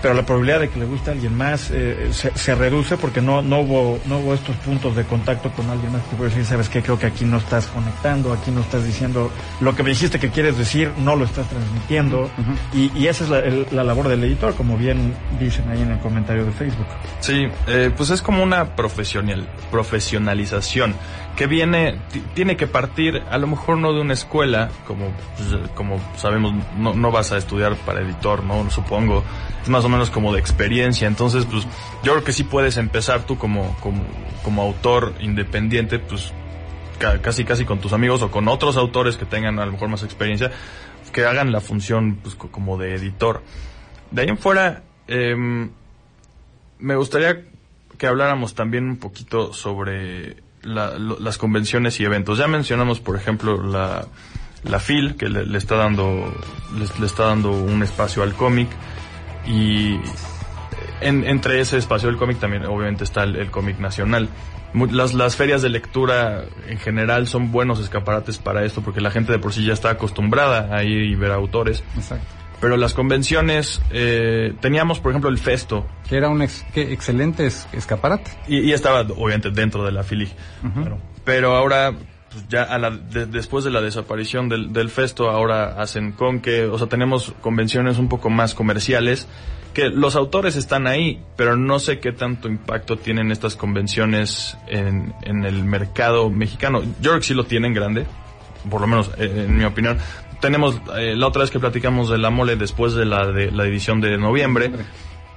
pero la probabilidad de que le guste a alguien más eh, se, reduce porque no, no, hubo, no hubo estos puntos de contacto con alguien más que puede decir, sabes qué, creo que aquí no estás conectando, aquí no estás diciendo lo que me dijiste que quieres decir, no lo estás transmitiendo. y, y, esa es la, labor del editor, como bien dicen ahí en el comentario de Facebook. Sí, eh, pues es como una profesional, profesionalización que viene, tiene que partir, a lo mejor no de una escuela, como, pues, como sabemos, no, no vas a estudiar para editor, ¿no? Supongo. Es más o menos como de experiencia. Entonces, pues, yo creo que sí puedes empezar tú como, como, como autor independiente, pues, casi casi con tus amigos o con otros autores que tengan a lo mejor más experiencia, que hagan la función, pues, como de editor. De ahí en fuera, em, me gustaría que habláramos también un poquito sobre las convenciones y eventos. Ya mencionamos, por ejemplo, la, la FIL, que le, está dando, le, está dando un espacio al cómic. Y en, entre ese espacio del cómic también obviamente está el, cómic nacional. Las, las ferias de lectura en general son buenos escaparates para esto porque la gente de por sí ya está acostumbrada a ir y ver autores. Exacto. Pero las convenciones, eh, teníamos por ejemplo el Festo. Que era un excelente escaparate. Y, estaba obviamente dentro de la Fili. pero, ahora, pues, ya a la, después de la desaparición del, del Festo, ahora hacen con que, o sea, tenemos convenciones un poco más comerciales que los autores están ahí, pero no sé qué tanto impacto tienen estas convenciones en, en el mercado mexicano. Yo creo que sí lo tienen grande, por lo menos eh, en mi opinión, tenemos eh, la otra vez que platicamos de la mole después de la de la edición de noviembre.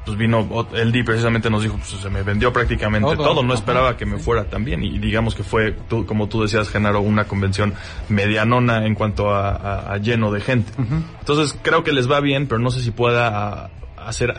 Pues vino el D precisamente nos dijo, pues se me vendió prácticamente todo, no esperaba que me fuera tan bien y digamos que fue, como tú decías, Genaro, una convención medianona en cuanto a, lleno de gente. Entonces creo que les va bien, pero no sé si pueda hacer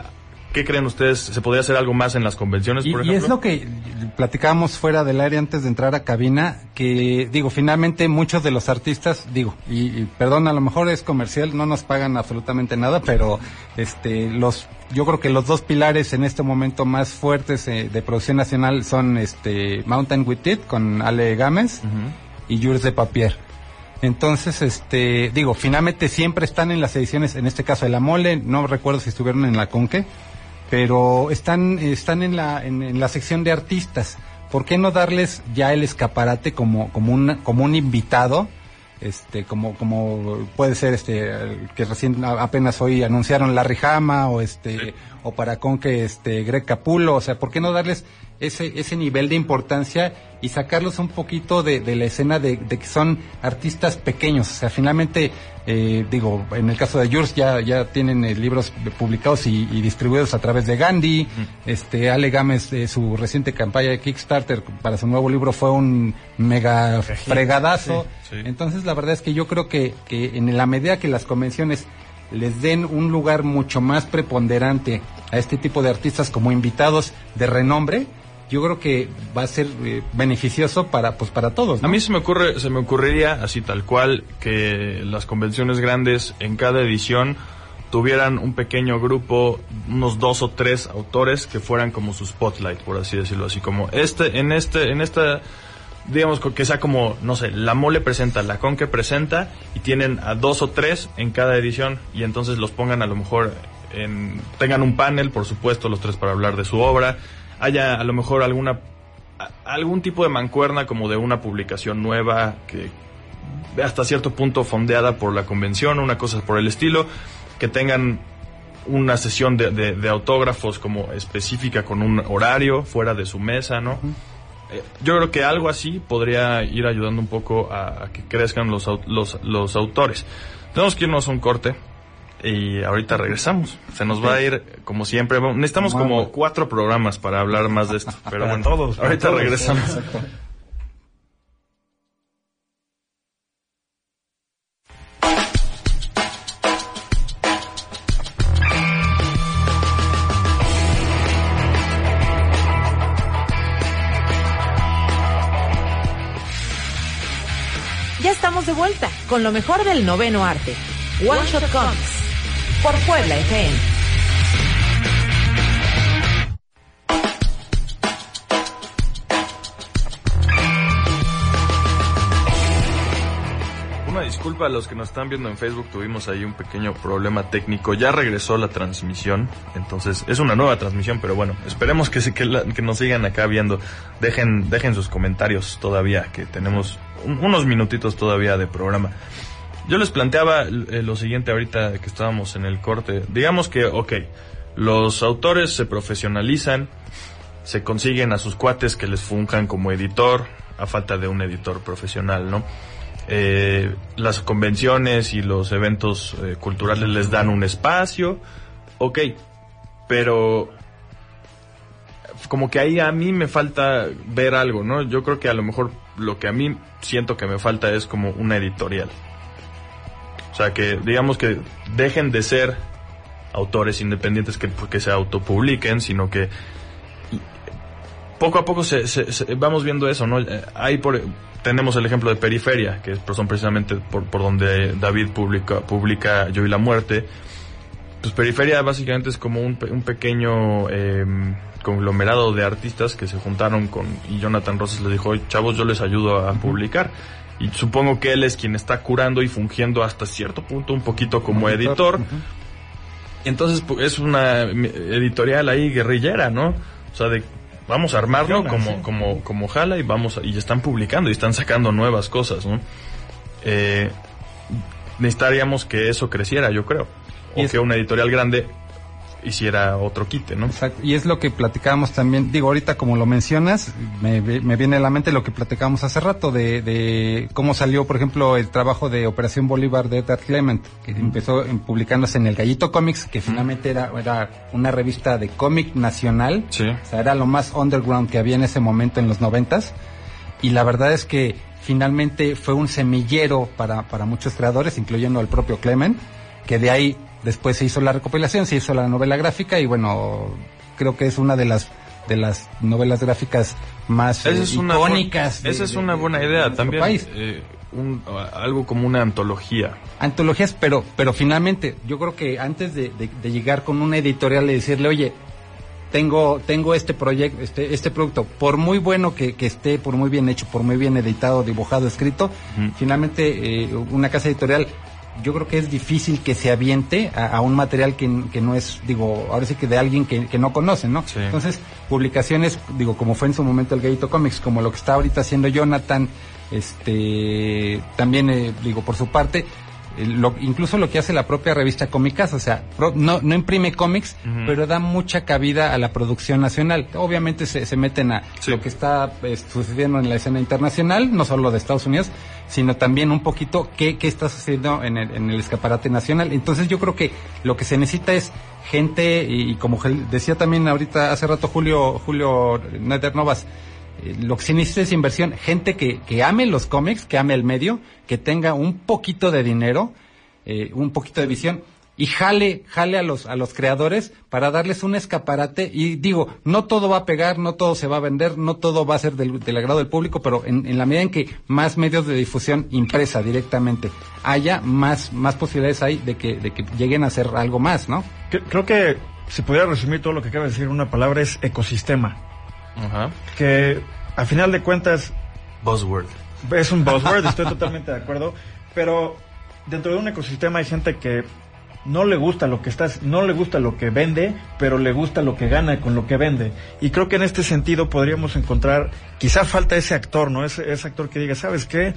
¿Qué creen ustedes? ¿Se podría hacer algo más en las convenciones, por ejemplo? Y es lo que platicábamos fuera del área antes de entrar a cabina, que digo, finalmente muchos de los artistas, digo, y, perdón, a lo mejor es comercial, no nos pagan absolutamente nada, pero este, los, yo creo que los dos pilares en este momento más fuertes eh, de producción nacional son este, Mountain With It con Ale Gámez y Jules de Papier. Entonces, este, digo, finalmente siempre están en las ediciones, en este caso de la Mole, no recuerdo si estuvieron en la Conque, pero están, están en, la, en, la sección de artistas. ¿Por qué no darles ya el escaparate como, como, un, como un invitado? Este, como, como puede ser este, que recién apenas hoy anunciaron Larry Hama o este, o para con que este, Greg Capulo, o sea, ¿por qué no darles ese, ese nivel de importancia y sacarlos un poquito de, de la escena de, de, que son artistas pequeños. O sea, finalmente, eh, digo, en el caso de Jules ya, ya tienen eh, libros publicados y, y, distribuidos a través de Gandhi. Mm. Este, Ale Gámez, eh, su reciente campaña de Kickstarter para su nuevo libro fue un mega fregadazo. Sí, sí. Entonces, la verdad es que yo creo que, que en la medida que las convenciones les den un lugar mucho más preponderante a este tipo de artistas como invitados de renombre, yo creo que va a ser eh, beneficioso para pues para todos. A mí se me ocurre se me ocurriría así tal cual que las convenciones grandes en cada edición tuvieran un pequeño grupo, unos dos o tres autores que fueran como su spotlight, por así decirlo, así como este en este en esta digamos que sea como, no sé, la mole presenta, la conque presenta y tienen a dos o tres en cada edición y entonces los pongan a lo mejor en, tengan un panel, por supuesto, los tres para hablar de su obra, haya a lo mejor alguna, algún tipo de mancuerna como de una publicación nueva que hasta cierto punto fondeada por la convención, una cosa por el estilo, que tengan una sesión de, de, de autógrafos como específica con un horario fuera de su mesa, ¿no? Uh -huh yo creo que algo así podría ir ayudando un poco a, a que crezcan los, los, los, autores. Tenemos que irnos a un corte y ahorita regresamos. Se nos va a ir, como siempre, necesitamos como cuatro programas para hablar más de esto. Pero bueno, todos, ahorita todos, regresamos. estamos de vuelta con lo mejor del noveno arte. One, One Shot, Shot Comics. Por Puebla FM. Disculpa a los que nos están viendo en Facebook, tuvimos ahí un pequeño problema técnico. Ya regresó la transmisión, entonces es una nueva transmisión, pero bueno, esperemos que, que, que nos sigan acá viendo. Dejen, dejen sus comentarios todavía, que tenemos unos minutitos todavía de programa. Yo les planteaba eh, lo siguiente ahorita que estábamos en el corte. Digamos que, ok, los autores se profesionalizan, se consiguen a sus cuates que les funjan como editor, a falta de un editor profesional, ¿no? Eh, las convenciones y los eventos eh, culturales les dan un espacio, ok, pero como que ahí a mí me falta ver algo, ¿no? Yo creo que a lo mejor lo que a mí siento que me falta es como una editorial. O sea, que digamos que dejen de ser autores independientes que, que se autopubliquen, sino que poco a poco se, se, se, vamos viendo eso, ¿no? Hay por, tenemos el ejemplo de Periferia, que son precisamente por, por donde David publica, publica Yo y la Muerte. Pues Periferia básicamente es como un, un pequeño eh, conglomerado de artistas que se juntaron con y Jonathan Rosas les dijo, chavos, yo les ayudo a publicar. Y supongo que él es quien está curando y fungiendo hasta cierto punto un poquito como editor. Uh -huh. Entonces es una editorial ahí guerrillera, ¿no? O sea, de vamos a armarlo como, sí. como, como jala y vamos a, y están publicando y están sacando nuevas cosas, ¿no? Eh, necesitaríamos que eso creciera, yo creo. O es... que una editorial grande hiciera otro quite, ¿no? Exacto. Y es lo que platicábamos también, digo, ahorita como lo mencionas, me, me viene a la mente lo que platicábamos hace rato de, de, cómo salió, por ejemplo, el trabajo de Operación Bolívar de Edgar Clement, que mm. empezó en, publicándose en el Gallito Comics, que finalmente era, era una revista de cómic nacional, sí. o sea, era lo más underground que había en ese momento en los noventas, y la verdad es que finalmente fue un semillero para, para muchos creadores, incluyendo al propio Clement, que de ahí Después se hizo la recopilación, se hizo la novela gráfica y bueno, creo que es una de las de las novelas gráficas más esa es eh, icónicas. Una, esa es una buena idea también. País. Eh, un, algo como una antología. Antologías, pero pero finalmente yo creo que antes de, de, de llegar con una editorial y decirle, oye, tengo tengo este proyecto, este este producto, por muy bueno que, que, esté, por muy bien hecho, por muy bien editado, dibujado, escrito, uh -huh. finalmente eh, una casa editorial yo creo que es difícil que se aviente a, a un material que, que, no es, digo, ahora sí que de alguien que, que no conoce, ¿no? Sí. Entonces, publicaciones, digo, como fue en su momento el Gayito Comics, como lo que está ahorita haciendo Jonathan, este, también, eh, digo, por su parte, lo- incluso lo que hace la propia revista Cómicas, o sea, pro- no, no imprime cómics, pero da mucha cabida a la producción nacional. Obviamente se, se meten a Sí. lo que está eh, sucediendo en la escena internacional, no solo de Estados Unidos, sino también un poquito qué, qué está sucediendo en el, en el escaparate nacional. Entonces yo creo que lo que se necesita es gente, y, y como decía también ahorita hace rato Julio, Julio Nader Novas, eh, lo que se necesita es inversión, gente que, que ame los cómics, que ame el medio, que tenga un poquito de dinero, eh, un poquito de visión y jale, jale a los, a los creadores para darles un escaparate y digo, no todo va a pegar, no todo se va a vender, no todo va a ser del, agrado del público, pero en, la medida en que más medios de difusión impresa directamente haya, más, más posibilidades hay de que, de que lleguen a hacer algo más, ¿no? Cre- Creo que si pudiera resumir todo lo que acaba de decir una palabra es ecosistema. Ajá. Que a final de cuentas Buzzword. es un buzzword, estoy totalmente de acuerdo, pero dentro de un ecosistema hay gente que no le gusta lo que estás, no le gusta lo que vende, pero le gusta lo que gana con lo que vende. Y creo que en este sentido podríamos encontrar, quizá falta ese actor, ¿no? Ese, ese actor que diga, ¿sabes qué?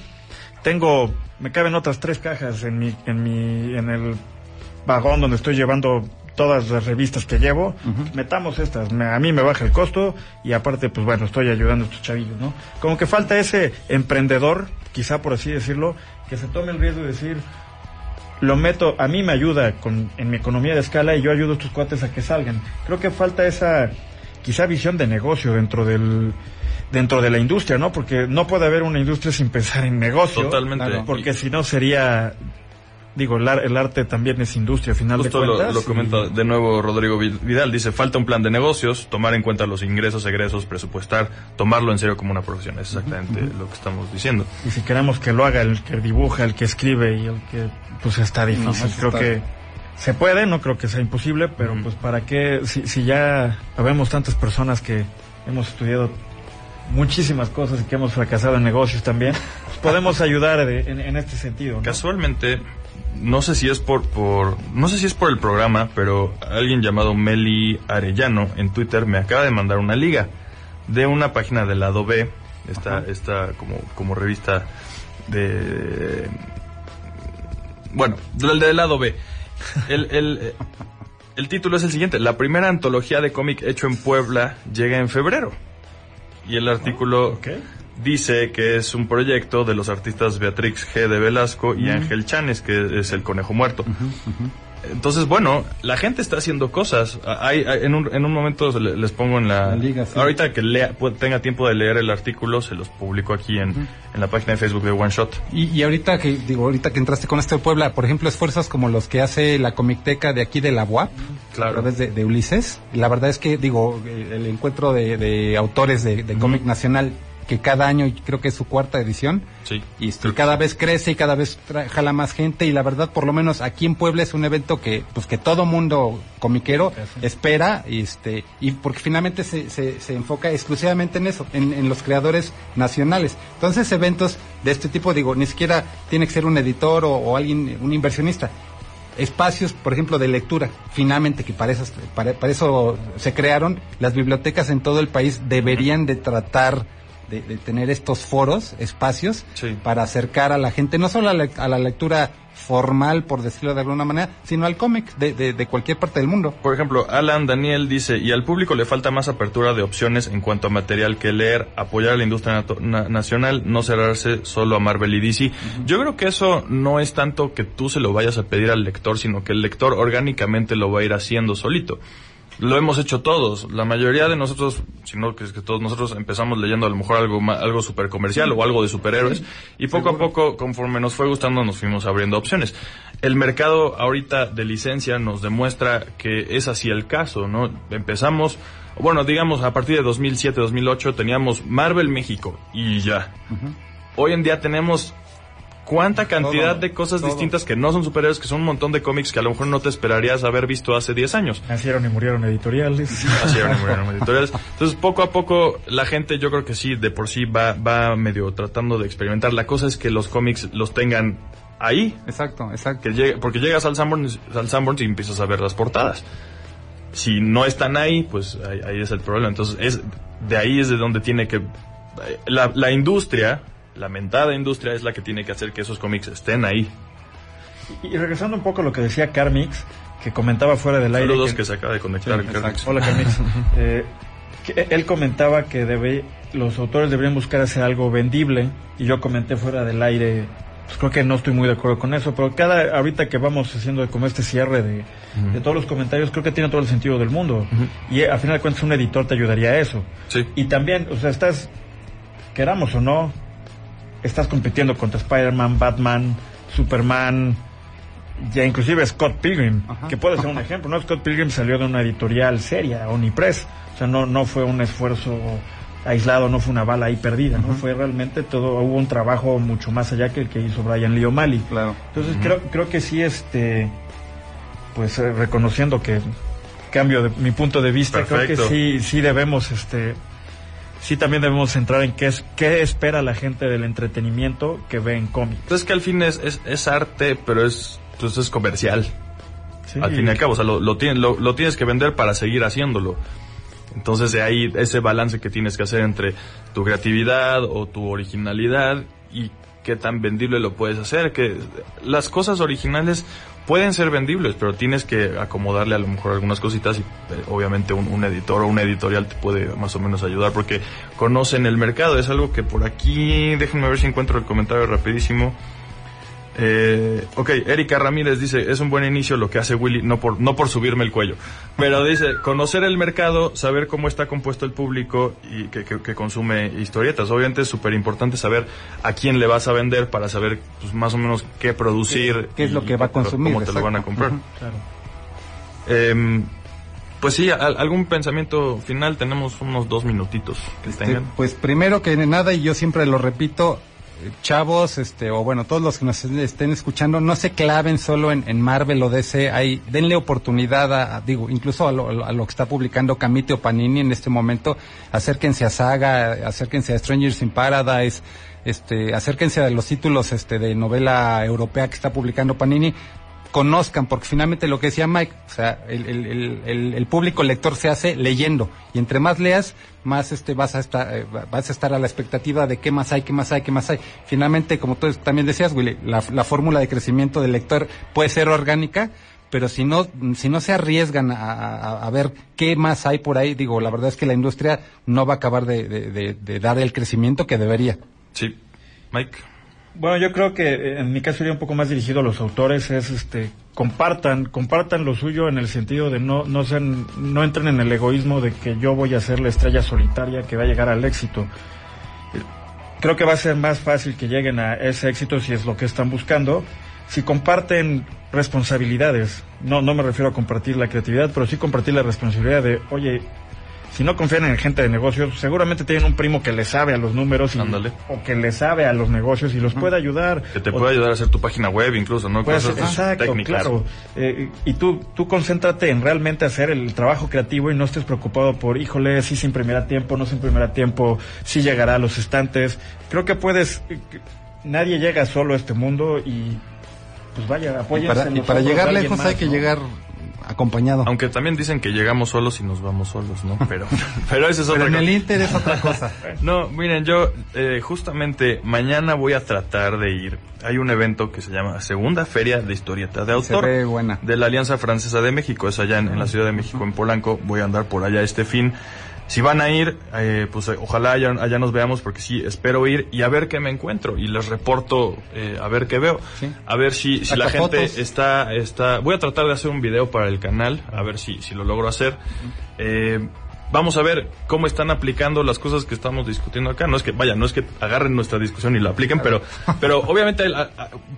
Tengo, me caben otras tres cajas en mi, en mi, en el vagón donde estoy llevando todas las revistas que llevo, metamos estas, me- a mí me baja el costo y aparte, pues bueno, estoy ayudando a estos chavillos, ¿no? Como que falta ese emprendedor, quizá por así decirlo, que se tome el riesgo de decir, lo meto, a mí me ayuda con, en mi economía de escala y yo ayudo a estos cuates a que salgan. Creo que falta esa, quizá visión de negocio dentro del, dentro de la industria, ¿no? Porque no puede haber una industria sin pensar en negocio. Totalmente. Claro. Porque si no sería, digo, el, ar- el arte también es industria, a final Justo de lo, cuentas. lo comenta de nuevo Rodrigo Vi- Vidal. Dice, falta un plan de negocios, tomar en cuenta los ingresos, egresos, presupuestar, tomarlo en serio como una profesión. Es exactamente lo que estamos diciendo. Y si queremos que lo haga el que dibuja, el que escribe y el que, pues está difícil. creo está- que se puede, no creo que sea imposible, pero pues para qué, si, si ya habemos tantas personas que hemos estudiado muchísimas cosas y que hemos fracasado en negocios también, pues podemos ayudar de- en, en este sentido. ¿no? Casualmente, no sé si es por, por, no sé si es por el programa, pero alguien llamado Meli Arellano en Twitter me acaba de mandar una liga de una página del lado B, esta, esta como, como revista de, bueno, del, del lado B. El, el, el título es el siguiente, la primera antología de cómic hecho en Puebla llega en febrero. Y el artículo Ok. Dice que es un proyecto de los artistas Beatrix G. de Velasco y Ángel Chanes, que es el conejo muerto. Entonces, bueno, la gente está haciendo cosas. Hay, hay- en, un, en un momento les pongo en la... La liga, sí. Ahorita que lea, tenga tiempo de leer el artículo, se los publico aquí en, en la página de Facebook de One Shot. Y, y ahorita que digo, ahorita que entraste con esto de Puebla, por ejemplo, esfuerzos como los que hace la Comicteca de aquí de la UAP, Claro. a través de, de Ulises. La verdad es que digo, el encuentro de, de autores de, de cómic nacional que cada año y creo que es su cuarta edición Sí. y este, cada vez crece y cada vez tra- jala más gente y la verdad por lo menos aquí en Puebla es un evento que pues que todo mundo comiquero espera y este y porque finalmente se, se, se enfoca exclusivamente en eso en, en los creadores nacionales. Entonces eventos de este tipo digo ni siquiera tiene que ser un editor o, o alguien un inversionista. Espacios, por ejemplo, de lectura, finalmente, que para eso, para, para eso se crearon, las bibliotecas en todo el país deberían de tratar de, de tener estos foros, espacios, Sí. para acercar a la gente, no solo a la, a la lectura formal, por decirlo de alguna manera, sino al cómic de, de, de cualquier parte del mundo. Por ejemplo, Alan Daniel dice, y al público le falta más apertura de opciones en cuanto a material que leer, apoyar a la industria nato- na- nacional, no cerrarse solo a Marvel y DC. Yo creo que eso no es tanto que tú se lo vayas a pedir al lector, sino que el lector orgánicamente lo va a ir haciendo solito. Lo hemos hecho todos. La mayoría de nosotros, si no que es que todos nosotros empezamos leyendo a lo mejor algo algo super comercial o algo de superhéroes y poco a poco conforme nos fue gustando nos fuimos abriendo opciones. El mercado ahorita de licencia nos demuestra que es así el caso, ¿no? Empezamos bueno, digamos a partir de 2007, 2008 teníamos Marvel México y ya. Hoy en día tenemos cuánta cantidad Todo, de cosas todo. distintas que no son superhéroes, que son un montón de cómics que a lo mejor no te esperarías haber visto hace 10 años. Nacieron y murieron editoriales. Así eran, murieron editoriales. Entonces, poco a poco, la gente, yo creo que sí, de por sí va, va medio tratando de experimentar. La cosa es que los cómics los tengan ahí, Exacto, exacto. que llegue, porque llegas al Sanborns, al Sanborns y empiezas a ver las portadas. Si no están ahí, pues ahí, ahí es el problema. Entonces, es, de ahí es de donde tiene que, la, la industria, la mentada industria es la que tiene que hacer que esos cómics estén ahí. Y, regresando un poco a lo que decía Carmix, que comentaba fuera del aire. Saludos que, se acaba de conectar. Hola Carmix. eh, él comentaba que debe, los autores deberían buscar hacer algo vendible y yo comenté fuera del aire pues creo que no estoy muy de acuerdo con eso, pero cada ahorita que vamos haciendo como este cierre de, de todos los comentarios, creo que tiene todo el sentido del mundo. Y a final de cuentas un editor te ayudaría a eso. Sí. Y también, o sea, estás, queramos o no, estás compitiendo contra Spider-Man, Batman, Superman, ya inclusive Scott Pilgrim, que puede ser un ejemplo, ¿no? Scott Pilgrim salió de una editorial seria, Onipress, o sea, no, no fue un esfuerzo aislado, no fue una bala ahí perdida, ¿no? Fue realmente todo, hubo un trabajo mucho más allá que el que hizo Brian Lee O'Malley. Claro. Entonces creo, creo que sí, este, pues eh, reconociendo que cambio de mi punto de vista, creo que sí, sí debemos, este, sí también debemos centrar en qué es, qué espera la gente del entretenimiento que ve en cómics. Entonces que al fin es, es, arte, pero es, pues es comercial. Al fin y al cabo, o sea, lo, lo, lo tienes que vender para seguir haciéndolo. Entonces de ahí ese balance que tienes que hacer entre tu creatividad o tu originalidad y qué tan vendible lo puedes hacer, que las cosas originales pueden ser vendibles, pero tienes que acomodarle a lo mejor algunas cositas y eh, obviamente un, un, editor o una editorial te puede más o menos ayudar porque conocen el mercado. Es algo que por aquí, déjenme ver si encuentro el comentario rapidísimo. Eh, ok, Erika Ramírez dice, es un buen inicio lo que hace Willy, no por, no por subirme el cuello, pero dice, conocer el mercado, saber cómo está compuesto el público y que, que, consume historietas. Obviamente es súper importante saber a quién le vas a vender para saber pues, más o menos qué producir. ¿Qué, es lo que va a consumir? Cómo te lo van a comprar. Eh, pues sí, algún pensamiento final, tenemos unos dos minutitos que este, Pues primero que nada, y yo siempre lo repito, chavos, este, o bueno, todos los que nos estén escuchando, no se claven solo en, Marvel o DC, hay, denle oportunidad a, digo, incluso a lo, a lo, que está publicando Camite o Panini en este momento, acérquense a Saga, acérquense a Strangers in Paradise, este, acérquense a los títulos, este, de novela europea que está publicando Panini, conozcan, porque finalmente lo que decía Mike, o sea, el, el, el, público lector se hace leyendo, y entre más leas, más este vas a estar, eh, vas a estar a la expectativa de qué más hay, qué más hay, qué más hay. Finalmente, como tú también decías, Willy, la, la fórmula de crecimiento del lector puede ser orgánica, pero si no, si no se arriesgan a, a, ver qué más hay por ahí, digo, la verdad es que la industria no va a acabar de, de, de dar el crecimiento que debería. Sí. Mike. Bueno, yo creo que eh, en mi caso iría un poco más dirigido a los autores, es este compartan, compartan lo suyo en el sentido de no no sean no entren en el egoísmo de que yo voy a ser la estrella solitaria que va a llegar al éxito. Creo que va a ser más fácil que lleguen a ese éxito si es lo que están buscando, si comparten responsabilidades. No no me refiero a compartir la creatividad, pero sí compartir la responsabilidad de, "Oye, si no confían en gente de negocios, seguramente tienen un primo que le sabe a los números o que le sabe a los negocios y los puede ayudar. Que te puede ayudar a hacer tu página web incluso, ¿no? Cosas exacto, claro. Eh, y tú, tú concéntrate en realmente hacer el trabajo creativo y no estés preocupado por, híjole, si se imprimirá tiempo, no se imprimirá tiempo, si llegará a los estantes. Creo que puedes, eh, nadie llega solo a este mundo y pues vaya, apóyense. Y para, llegar lejos hay que llegar acompañado. Aunque también dicen que llegamos solos y nos vamos solos, ¿no? Pero, pero eso es otra cosa. en el Inter es otra cosa. no, miren, yo eh, justamente mañana voy a tratar de ir. Hay un evento que se llama Segunda Feria de Historieta de Autor. buena. De la Alianza Francesa de México. Es allá en la Ciudad de México, en Polanco. Voy a andar por allá este fin. Si van a ir, eh, pues eh, ojalá allá, nos veamos porque sí, espero ir y a ver qué me encuentro y les reporto eh, a ver qué veo. A ver si, si la gente está, está... Voy a tratar de hacer un video para el canal, a ver si, si lo logro hacer. vamos a ver cómo están aplicando las cosas que estamos discutiendo acá. No es que, vaya, no es que agarren nuestra discusión y la apliquen, pero, pero obviamente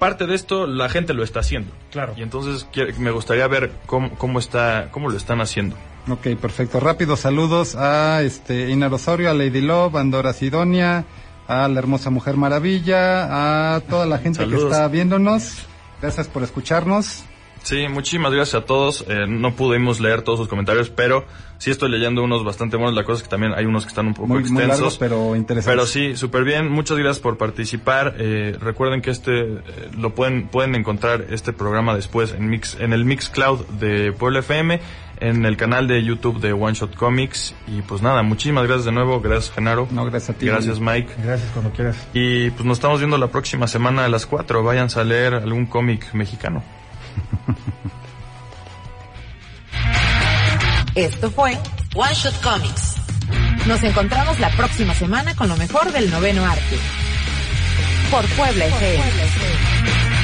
parte de esto la gente lo está haciendo. Claro. Y entonces me gustaría ver cómo, cómo está, cómo lo están haciendo. Ok, perfecto. Rápido saludos a este Ina Rosario, a Lady Love, a Andora Sidonia, a la hermosa Mujer Maravilla, a toda la gente que está viéndonos. Gracias por escucharnos. Sí, muchísimas gracias a todos. Eh, no pudimos leer todos sus comentarios, pero sí estoy leyendo unos bastante buenos. La cosa es que también hay unos que están un poco Muy, muy extensos. largos, pero interesantes. Pero sí, súper bien. Muchas gracias por participar. Eh, recuerden que este eh, lo pueden pueden encontrar este programa después en mix en el Mixcloud de Puebla FM, en el canal de YouTube de One Shot Comics y pues nada, muchísimas gracias de nuevo. Gracias Genaro. No, gracias a ti. Gracias Mike. Gracias cuando quieras. Y pues nos estamos viendo la próxima semana a las 4. Váyanse a leer algún cómic mexicano. Esto fue One Shot Comics. Nos encontramos la próxima semana con lo mejor del noveno arte. Por Puebla FM.